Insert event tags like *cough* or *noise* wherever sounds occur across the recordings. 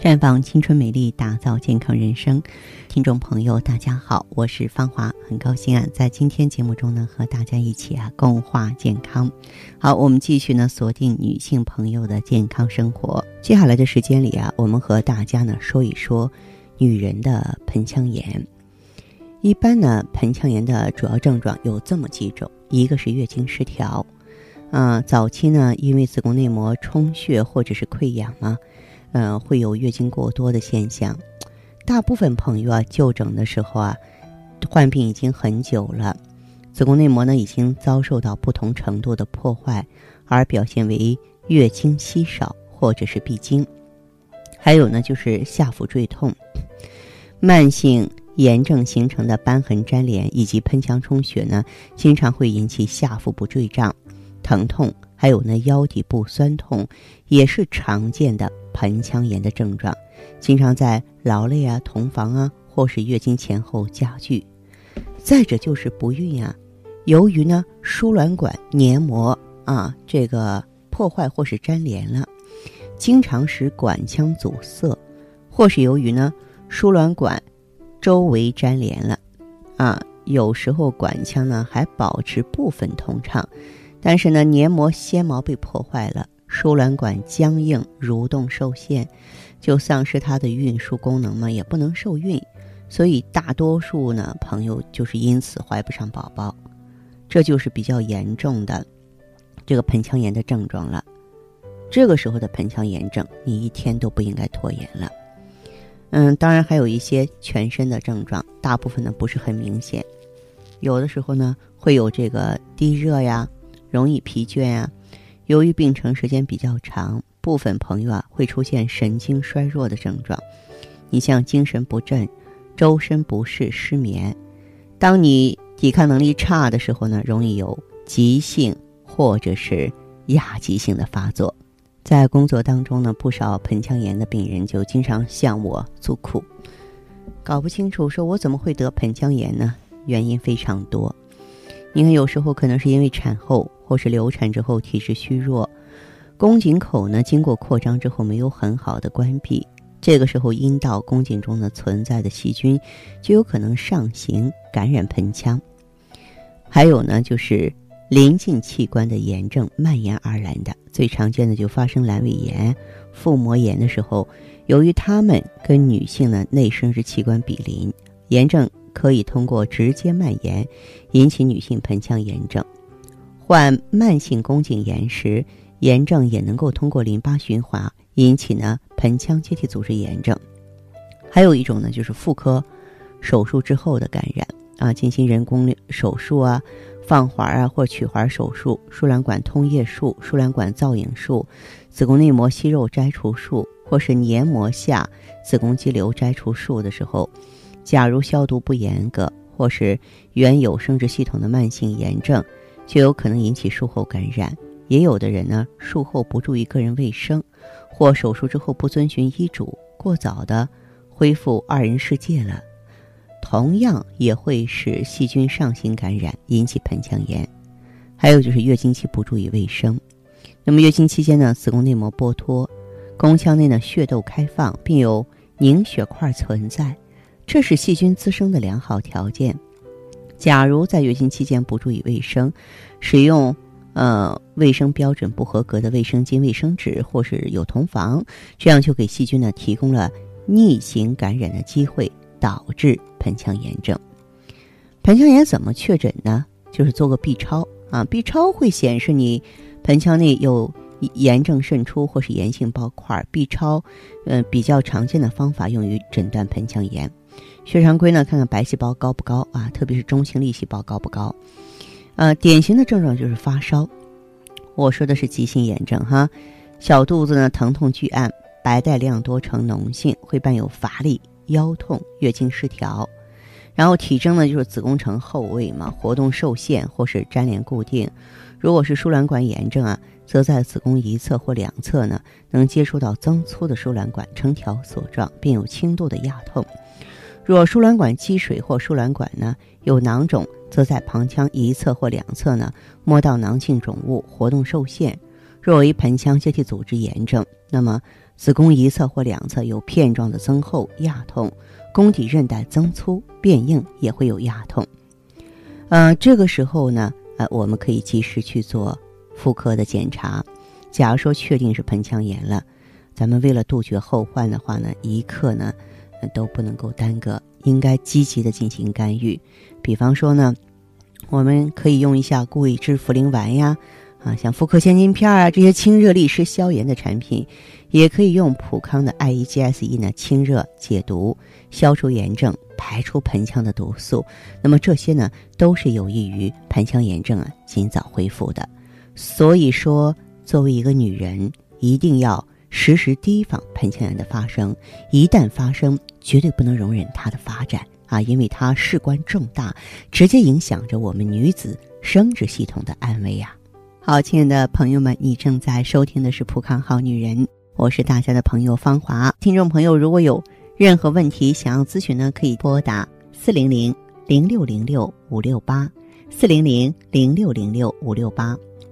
绽放青春美丽，打造健康人生。听众朋友，大家好，我是芳华，很高兴啊，在今天节目中呢，和大家一起啊共话健康。好，我们继续呢锁定女性朋友的健康生活。接下来的时间里啊，我们和大家呢说一说女人的盆腔炎。一般呢，盆腔炎的主要症状有这么几种：一个是月经失调，啊，早期呢，因为子宫内膜充血或者是溃疡嘛。嗯，会有月经过多的现象。大部分朋友啊，就诊的时候啊，患病已经很久了，子宫内膜呢已经遭受到不同程度的破坏，而表现为月经稀少或者是闭经。还有呢，就是下腹坠痛、慢性炎症形成的瘢痕粘连以及盆腔充血呢，经常会引起下腹部坠胀、疼痛，还有呢腰底部酸痛，也是常见的。盆腔炎的症状，经常在劳累啊、同房啊，或是月经前后加剧。再者就是不孕啊，由于呢输卵管黏膜啊这个破坏或是粘连了，经常使管腔阻塞，或是由于呢输卵管周围粘连了，啊有时候管腔呢还保持部分通畅，但是呢黏膜纤毛被破坏了。输卵管僵硬、蠕动受限，就丧失它的运输功能嘛，也不能受孕，所以大多数呢朋友就是因此怀不上宝宝，这就是比较严重的这个盆腔炎的症状了。这个时候的盆腔炎症，你一天都不应该拖延了。嗯，当然还有一些全身的症状，大部分呢不是很明显，有的时候呢会有这个低热呀，容易疲倦呀。由于病程时间比较长，部分朋友啊会出现神经衰弱的症状，你像精神不振、周身不适、失眠。当你抵抗能力差的时候呢，容易有急性或者是亚急性的发作。在工作当中呢，不少盆腔炎的病人就经常向我诉苦，搞不清楚说我怎么会得盆腔炎呢？原因非常多。你看，有时候可能是因为产后。或是流产之后体质虚弱，宫颈口呢经过扩张之后没有很好的关闭，这个时候阴道宫颈中呢存在的细菌就有可能上行感染盆腔。还有呢就是临近器官的炎症蔓延而来的，最常见的就发生阑尾炎、腹膜炎的时候，由于它们跟女性的内生殖器官比邻，炎症可以通过直接蔓延引起女性盆腔炎症。患慢性宫颈炎时，炎症也能够通过淋巴循环引起呢盆腔结缔组织炎症。还有一种呢，就是妇科手术之后的感染啊，进行人工手术啊、放环啊或取环手术、输卵管通液术、输卵管造影术、子宫内膜息肉摘除术，或是黏膜下子宫肌瘤摘除术的时候，假如消毒不严格，或是原有生殖系统的慢性炎症。就有可能引起术后感染，也有的人呢，术后不注意个人卫生，或手术之后不遵循医嘱，过早的恢复二人世界了，同样也会使细菌上行感染，引起盆腔炎。还有就是月经期不注意卫生，那么月经期间呢，子宫内膜剥脱，宫腔内呢血窦开放，并有凝血块存在，这是细菌滋生的良好条件。假如在月经期间不注意卫生，使用呃卫生标准不合格的卫生巾、卫生纸，或是有同房，这样就给细菌呢提供了逆行感染的机会，导致盆腔炎症。盆腔炎怎么确诊呢？就是做个 B 超啊，B 超会显示你盆腔内有炎症渗出或是炎性包块。B 超，呃，比较常见的方法用于诊断盆腔炎。血常规呢，看看白细胞高不高啊，特别是中性粒细胞高不高。呃，典型的症状就是发烧。我说的是急性炎症哈，小肚子呢疼痛巨暗，白带量多呈脓性，会伴有乏力、腰痛、月经失调。然后体征呢就是子宫呈后位嘛，活动受限或是粘连固定。如果是输卵管炎症啊，则在子宫一侧或两侧呢，能接触到增粗的输卵管，呈条索状，并有轻度的压痛。若输卵管积水或输卵管呢有囊肿，则在旁腔一侧或两侧呢摸到囊性肿物，活动受限。若为盆腔结缔组织炎症，那么子宫一侧或两侧有片状的增厚、压痛，宫底韧带增粗、变硬，也会有压痛。呃，这个时候呢，呃，我们可以及时去做妇科的检查。假如说确定是盆腔炎了，咱们为了杜绝后患的话呢，一刻呢都不能够耽搁，应该积极的进行干预。比方说呢，我们可以用一下固胃脂茯苓丸呀。啊，像妇科千金片啊这些清热利湿消炎的产品，也可以用普康的 I E G S E 呢清热解毒、消除炎症、排出盆腔的毒素。那么这些呢都是有益于盆腔炎症啊尽早恢复的。所以说，作为一个女人，一定要时时提防盆腔炎的发生。一旦发生，绝对不能容忍它的发展啊，因为它事关重大，直接影响着我们女子生殖系统的安危呀。好，亲爱的朋友们，你正在收听的是《普康好女人》，我是大家的朋友芳华。听众朋友，如果有任何问题想要咨询呢，可以拨打四零零零六零六五六八四零零零六零六五六八，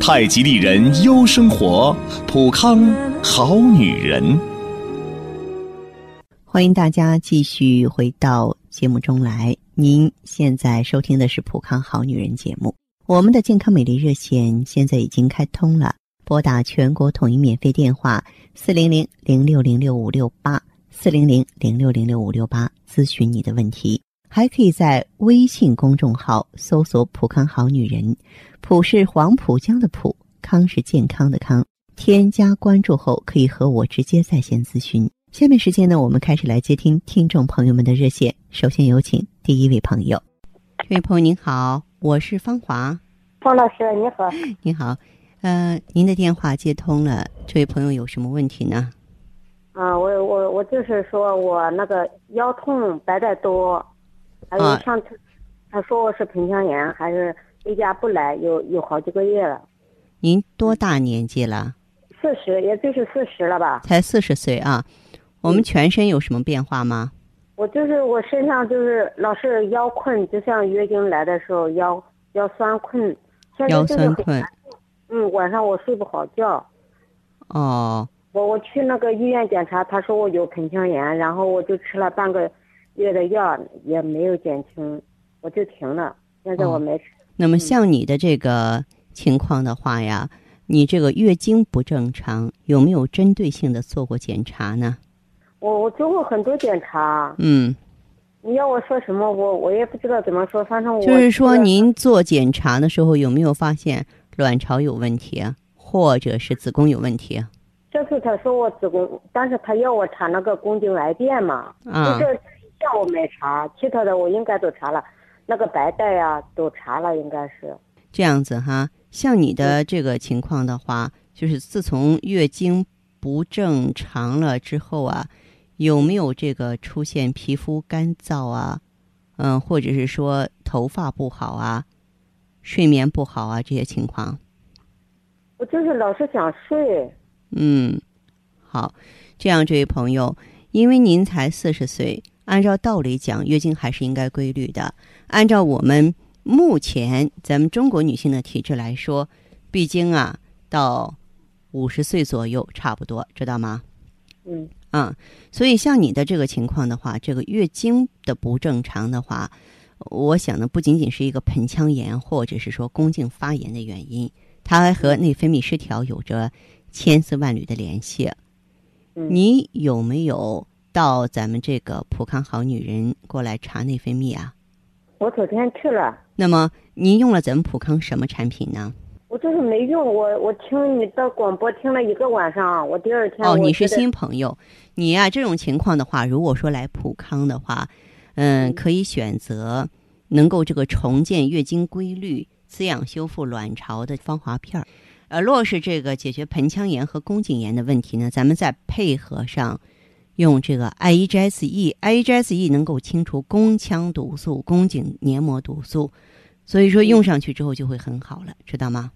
太极丽人优生活，普康好女人。欢迎大家继续回到节目中来。您现在收听的是《普康好女人》节目。我们的健康美丽热线现在已经开通了，拨打全国统一免费电话四零零零六零六五六八四零零零六零六五六八咨询你的问题，还可以在微信公众号搜索“普康好女人”，浦是黄浦江的浦，康是健康的康。添加关注后可以和我直接在线咨询。下面时间呢，我们开始来接听听众朋友们的热线。首先有请第一位朋友，这位朋友您好。我是芳华，方老师你好，你好，呃，您的电话接通了，这位朋友有什么问题呢？啊，我我我就是说我那个腰痛白带多，还有上次他说我是盆腔炎，还是离家不来，有有好几个月了。您多大年纪了？四十，也就是四十了吧？才四十岁啊？我们全身有什么变化吗？我就是我身上就是老是腰困，就像月经来的时候腰腰酸困，腰酸困。嗯，晚上我睡不好觉。哦。我我去那个医院检查，他说我有盆腔炎，然后我就吃了半个月的药，也没有减轻，我就停了。现在我没吃。那么像你的这个情况的话呀，你这个月经不正常，有没有针对性的做过检查呢？我我做过很多检查。嗯，你要我说什么，我我也不知道怎么说。反正我就是说，您做检查的时候有没有发现卵巢有问题啊，或者是子宫有问题啊？这次他说我子宫，但是他要我查那个宫颈癌变嘛。啊。就这一项我没查，其他的我应该都查了，那个白带呀都查了，应该是。这样子哈，像你的这个情况的话，就是自从月经不正常了之后啊。有没有这个出现皮肤干燥啊，嗯，或者是说头发不好啊，睡眠不好啊这些情况？我就是老是想睡。嗯，好，这样这位朋友，因为您才四十岁，按照道理讲，月经还是应该规律的。按照我们目前咱们中国女性的体质来说，闭经啊到五十岁左右差不多，知道吗？嗯。啊，所以像你的这个情况的话，这个月经的不正常的话，我想呢，不仅仅是一个盆腔炎或者是说宫颈发炎的原因，它还和内分泌失调有着千丝万缕的联系。你有没有到咱们这个普康好女人过来查内分泌啊？我昨天去了。那么您用了咱们普康什么产品呢？我就是没用，我我听你的广播听了一个晚上，我第二天哦，你是新朋友，你呀这种情况的话，如果说来普康的话，嗯，可以选择能够这个重建月经规律、滋养修复卵巢的芳华片儿。呃，若是这个解决盆腔炎和宫颈炎的问题呢，咱们再配合上用这个 I E G S E，I E G S E 能够清除宫腔毒素、宫颈黏膜毒素，所以说用上去之后就会很好了，知道吗？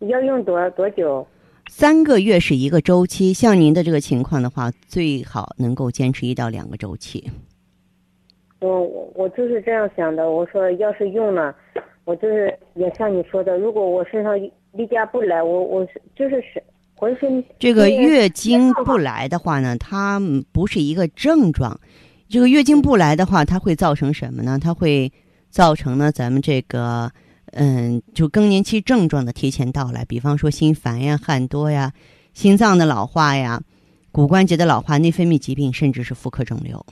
要用多多久？三个月是一个周期，像您的这个情况的话，最好能够坚持一到两个周期。我我我就是这样想的，我说要是用了，我就是也像你说的，如果我身上。例假不来，我我是就是是浑身这个月经不来的话呢，它不是一个症状。这个月经不来的话，它会造成什么呢？它会造成呢咱们这个嗯，就更年期症状的提前到来，比方说心烦呀、汗多呀、心脏的老化呀、骨关节的老化、内分泌疾病，甚至是妇科肿瘤。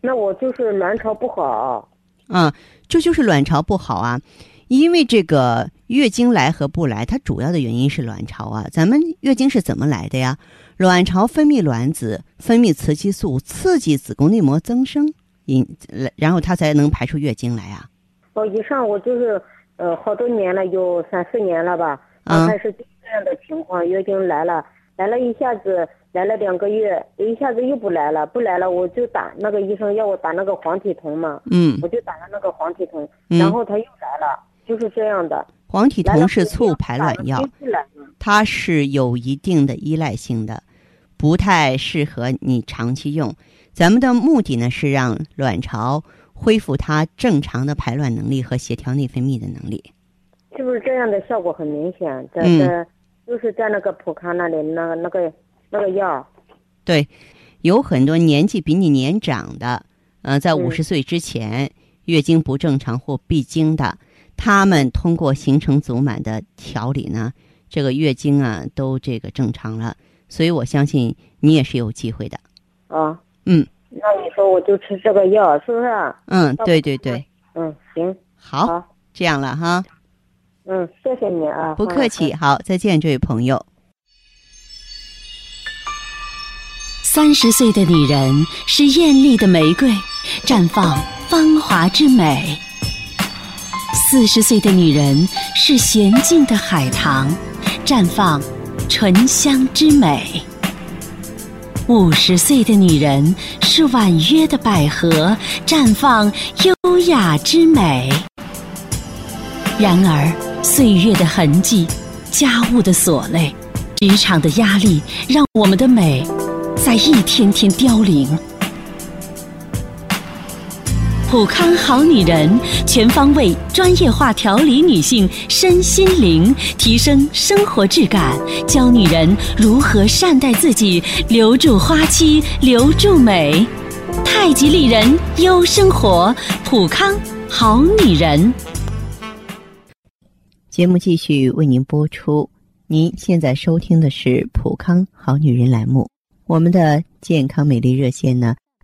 那我就是卵巢不好。啊，这就是卵巢不好啊。因为这个月经来和不来，它主要的原因是卵巢啊。咱们月经是怎么来的呀？卵巢分泌卵子，分泌雌激素，刺激子宫内膜增生，引然后它才能排出月经来啊。哦，以上我就是呃好多年了，有三四年了吧。刚开始就这样的情况，月经来了，来了一下子来了两个月，一下子又不来了，不来了我就打那个医生要我打那个黄体酮嘛。嗯。我就打了那个黄体酮，然后他又来了。就是这样的，黄体酮是促排卵药，它是有一定的依赖性的，不太适合你长期用。咱们的目的呢是让卵巢恢复它正常的排卵能力和协调内分泌的能力。是不是这样的效果很明显？在在就是在那个普康那里，那个那个那个药。对，有很多年纪比你年长的，呃，在五十岁之前月经不正常或闭经的。他们通过形成足满的调理呢，这个月经啊都这个正常了，所以我相信你也是有机会的。啊，嗯，那你说我就吃这个药，是不是？嗯，对对对。嗯，行，好，这样了哈。嗯，谢谢你啊。不客气，好，再见，这位朋友。三十岁的女人是艳丽的玫瑰，绽放芳华之美。四十岁的女人是娴静的海棠，绽放醇香之美；五十岁的女人是婉约的百合，绽放优雅之美。然而，岁月的痕迹、家务的琐累、职场的压力，让我们的美在一天天凋零。普康好女人，全方位专业化调理女性身心灵，提升生活质感，教女人如何善待自己，留住花期，留住美。太极丽人优生活，普康好女人。节目继续为您播出。您现在收听的是普康好女人栏目，我们的健康美丽热线呢？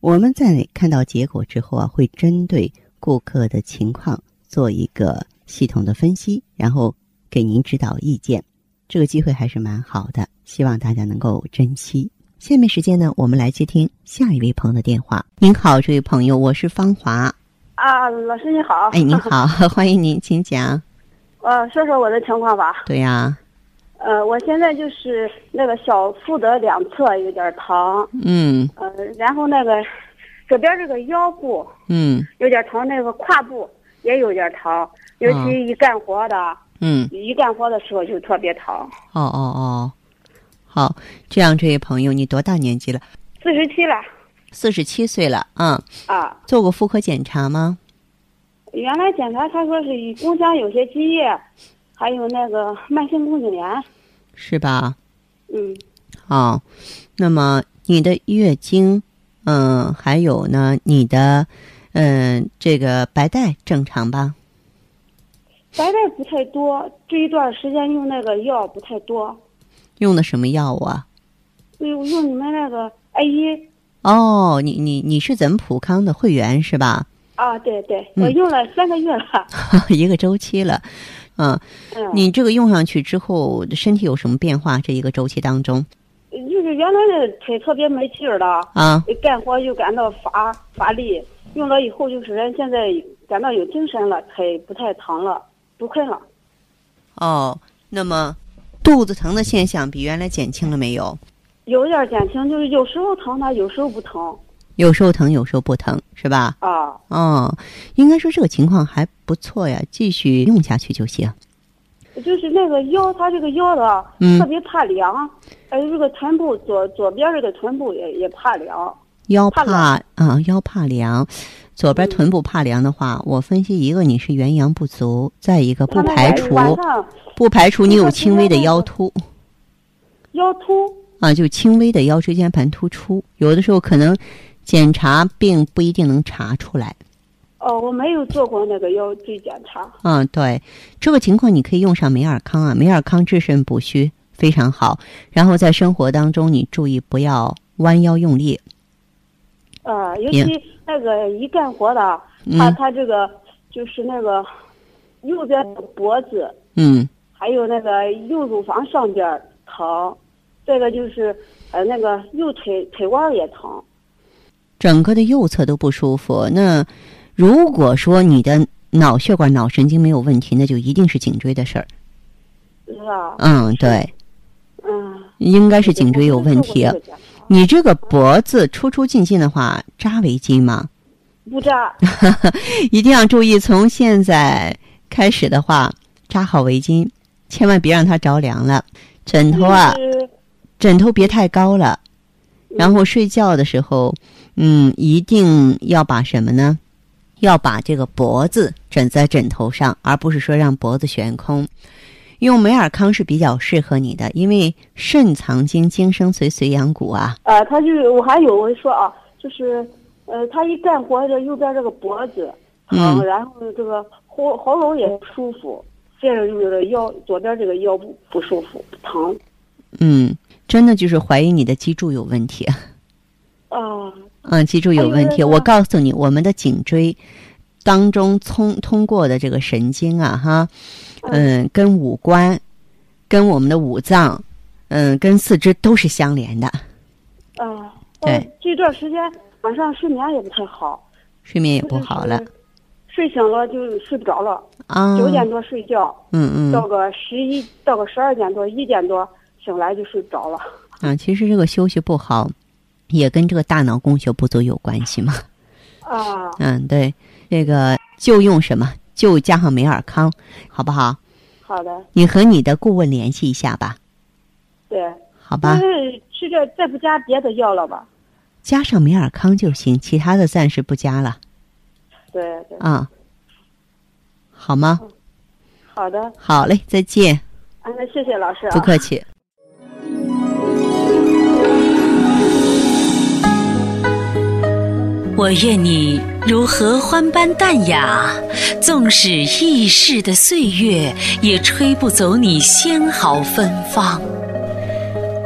我们在看到结果之后啊，会针对顾客的情况做一个系统的分析，然后给您指导意见。这个机会还是蛮好的，希望大家能够珍惜。下面时间呢，我们来接听下一位朋友的电话。您好，这位朋友，我是芳华。啊，老师你好。哎，您好，*laughs* 欢迎您，请讲。*laughs* 呃，说说我的情况吧。对呀。呃，我现在就是那个小腹的两侧有点疼，嗯，呃，然后那个这边这个腰部，嗯，有点疼，那个胯部也有点疼，尤其一干活的，嗯，一干活的时候就特别疼。哦哦哦，好，这样这位朋友，你多大年纪了？四十七了。四十七岁了嗯。啊，做过妇科检查吗？原来检查他说是宫腔有些积液，还有那个慢性宫颈炎。是吧？嗯，好，那么你的月经，嗯，还有呢，你的，嗯，这个白带正常吧？白带不太多，这一段时间用那个药不太多，用的什么药啊？用用你们那个 A 一哦，你你你是咱们普康的会员是吧？啊，对对，嗯我用了三个月了。*laughs* 一个周期了，嗯，嗯，你这个用上去之后，身体有什么变化？这一个周期当中就是原来的腿特别没劲儿的，啊，干活就感到乏乏力，用了以后就是人现在感到有精神了，腿不太疼了，不困了。哦，那么肚子疼的现象比原来减轻了没有？有点减轻，就是有时候疼它，有时候不疼有时候疼，有时候不疼，是吧？啊。哦，应该说这个情况还不错呀，继续用下去就行。就是那个腰，它这个腰的嗯特别怕凉，还有这个臀部左左边这个臀部也也怕凉。腰怕怕啊、腰怕凉，左边臀部怕凉的话，我分析一个你是元阳不足，再一个不排除不排除你有轻微的腰突腰突，啊，就轻微的腰椎间盘突出，有的时候可能检查并不一定能查出来。哦，我没有做过那个腰椎检查。嗯，对，这个情况你可以用上美尔康啊，美尔康治肾补虚非常好。然后在生活当中，你注意不要弯腰用力。啊，尤其那个一干活的，嗯他他这个就是那个右边的脖子，嗯，还有那个右乳房上边儿疼，这个就是呃那个右腿腿弯也疼。整个的右侧都不舒服。那如果说你的脑血管、脑神经没有问题，那就一定是颈椎的事儿。是吧？嗯，对，嗯，应该是颈椎有问题你这个脖子出出进进的话，扎围巾吗？不扎，*laughs* 一定要注意，从现在开始的话，扎好围巾，千万别让它着凉了。枕头啊，枕头别太高了，然后睡觉的时候，嗯，一定要把什么呢？要把这个脖子枕在枕头上，而不是说让脖子悬空。用美尔康是比较适合你的，因为肾藏精，精生髓，髓养骨啊。啊，他就是我还有我说啊，就是呃，他一干活这右边这个脖子疼，嗯然后这个喉喉咙也不舒服，接着就是腰左边这个腰部不舒服疼嗯，真的就是怀疑你的脊柱有问题。啊 *laughs* 嗯，脊柱有问题。我告诉你，我们的颈椎当中通通过的这个神经啊，哈，嗯，跟五官、跟我们的五脏，嗯，跟四肢都是相连的，啊。对呃这段时间晚上睡眠也不太好，睡眠也不好了就是睡醒了就睡不着了，啊。九点多睡觉，嗯嗯到个十一到个十二点多一点多醒来就睡不着了。啊，其实这个休息不好，也跟这个大脑供血不足有关系嘛。啊，嗯，对，这个就用什么，就加上美尔康，好不好？好的，你和你的顾问联系一下吧，对。好吧？是吃这再不加别的药了吧？加上美尔康就行，其他的暂时不加了对对，啊，好吗？好的，好嘞，再见，啊，那谢谢老师啊。不客气。我愿你如合欢般淡雅，纵使易逝的岁月，也吹不走你纤毫芬芳。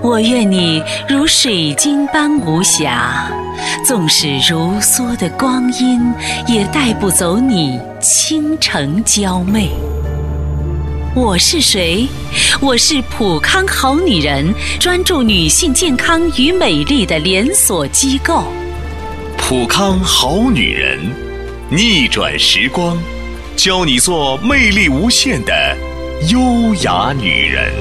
我愿你如水晶般无瑕，纵使如梭的光阴，也带不走你倾城娇媚。我是谁？我是普康好女人，专注女性健康与美丽的连锁机构。普康好女人，逆转时光，教你做魅力无限的优雅女人。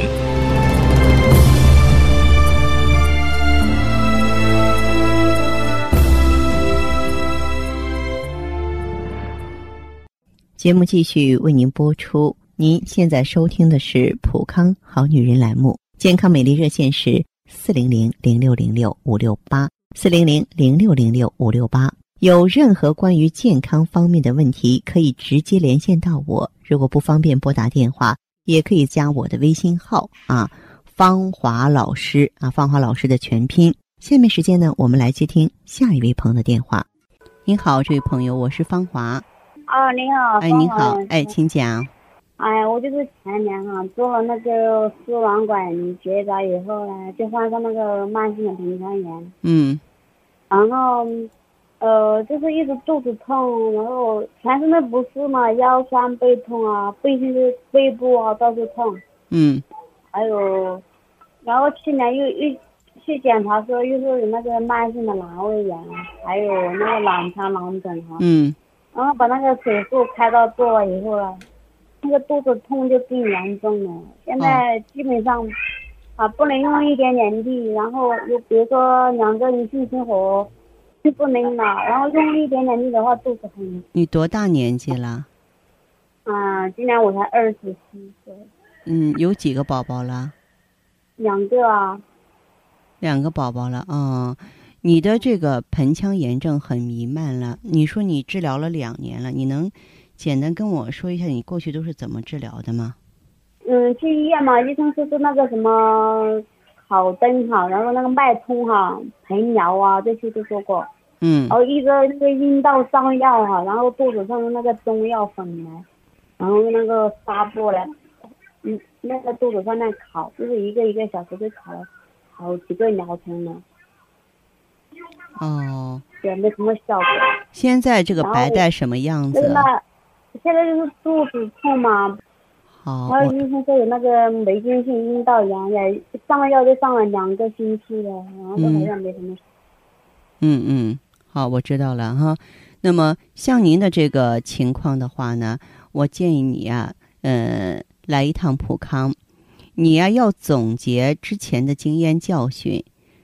节目继续为您播出。您现在收听的是普康好女人栏目，健康美丽热线是四零零零六零六五六八四零零零六零六五六八。有任何关于健康方面的问题，可以直接连线到我。如果不方便拨打电话，也可以加我的微信号啊，芳华老师啊，芳华老师的全拼。下面时间呢，我们来接听下一位朋友的电话。您好，这位朋友，我是芳华。哦，您好。哎，您好，哎，请讲。哎，我就是前年哈做了那个输卵管结扎以后呢，就患上那个慢性的盆腔炎。嗯。然后。呃，就是一直肚子痛，然后全身的不适嘛，腰酸背痛啊，背就是背部啊到处痛。嗯。还有，然后去年又又去检查说又是有那个慢性的阑尾炎，还有那个卵巢囊肿哈。嗯。然后把那个手术开刀做了以后啊，那个肚子痛就更严重了。现在基本上，啊，不能用一点点力，然后又比如说两个人性生活。就不能了，然后用一点点力的话，肚子很。你多大年纪了？啊，今年我才二十七岁。嗯，有几个宝宝了？两个啊。两个宝宝了啊！你的这个盆腔炎症很弥漫了。你说你治疗了两年了，你能简单跟我说一下你过去都是怎么治疗的吗？嗯，去医院嘛，医生说是那个什么。好灯哈，然后那个脉冲哈，盆疗啊这些都做过，嗯，然后一个那个阴道上药哈，然后肚子上的那个中药粉呢，然后用那个纱布来，嗯，那个肚子上面烤，就是一个一个小时就烤了好几个疗程了。哦。也没什么效果。现在这个白带什么样子？现在就是肚子痛嘛。好，还有医生说有那个霉菌性阴道炎，也上药就上了两个星期了，然后好像没什么。嗯嗯，好，我知道了哈。那么像您的这个情况的话呢，我建议你啊，呃，来一趟普康，你呀要总结之前的经验教训。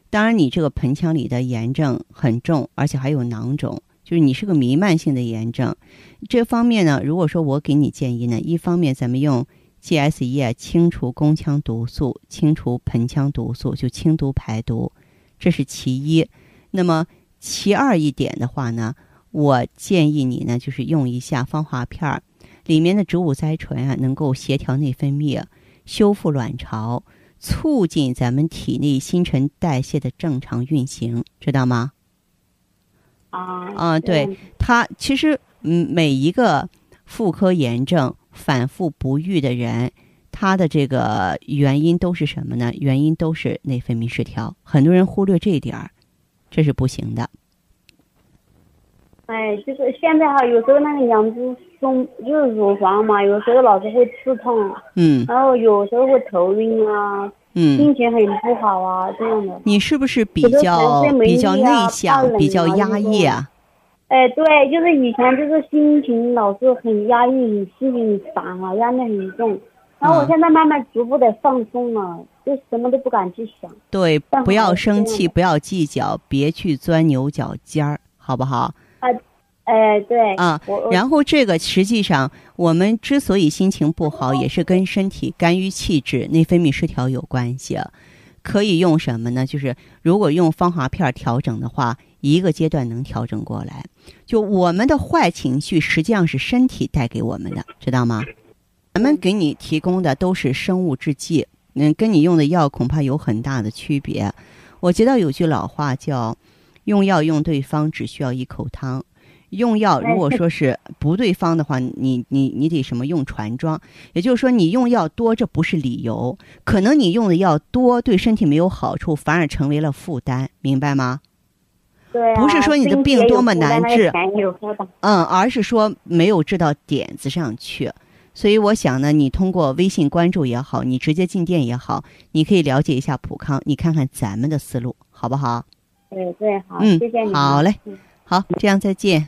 当然，你这个盆腔里的炎症很重，而且还有囊肿，就是你是个弥漫性的炎症。这方面呢，如果说我给你建议呢，一方面咱们用 GSE 清除宫腔毒素，清除盆腔毒素，就清毒排毒，这是其一。那么其二一点的话呢，我建议你呢，就是用一下芳华片儿，里面的植物甾醇啊，能够协调内分泌，修复卵巢，促进咱们体内新陈代谢的正常运行，知道吗？啊啊，对它其实。嗯，每一个妇科炎症反复不愈的人，他的这个原因都是什么呢？原因都是内分泌失调。很多人忽略这一点儿，这是不行的。哎，就是现在哈，有时候那个两只胸就是乳房嘛，有时候老是会刺痛，嗯，然后有时候会头晕啊，嗯，心情很不好啊，这样的。你是不是比较比较内向，比较压抑啊？哎，对，就是以前就是心情老是很压抑，心情很烦啊，压力很重。然后我现在慢慢逐步的放松了，就什么都不敢去想。对，不要生气，不要计较，别去钻牛角尖儿，好不好？啊，哎，对。啊，然后这个实际上，我们之所以心情不好，也是跟身体肝郁气滞、内分泌失调有关系。可以用什么呢？就是如果用芳华片调整的话。一个阶段能调整过来，就我们的坏情绪实际上是身体带给我们的，知道吗？咱们给你提供的都是生物制剂，嗯，跟你用的药恐怕有很大的区别。我知道有句老话叫“用药用对方，只需要一口汤”。用药如果说是不对方的话，你你你得什么用船装？也就是说，你用药多，这不是理由，可能你用的药多对身体没有好处，反而成为了负担，明白吗？不是说你的病多么难治，嗯，而是说没有治到点子上去。所以我想呢，你通过微信关注也好，你直接进店也好，你可以了解一下普康，你看看咱们的思路，好不好？对对，好，嗯，谢谢你。好嘞，好，这样再见。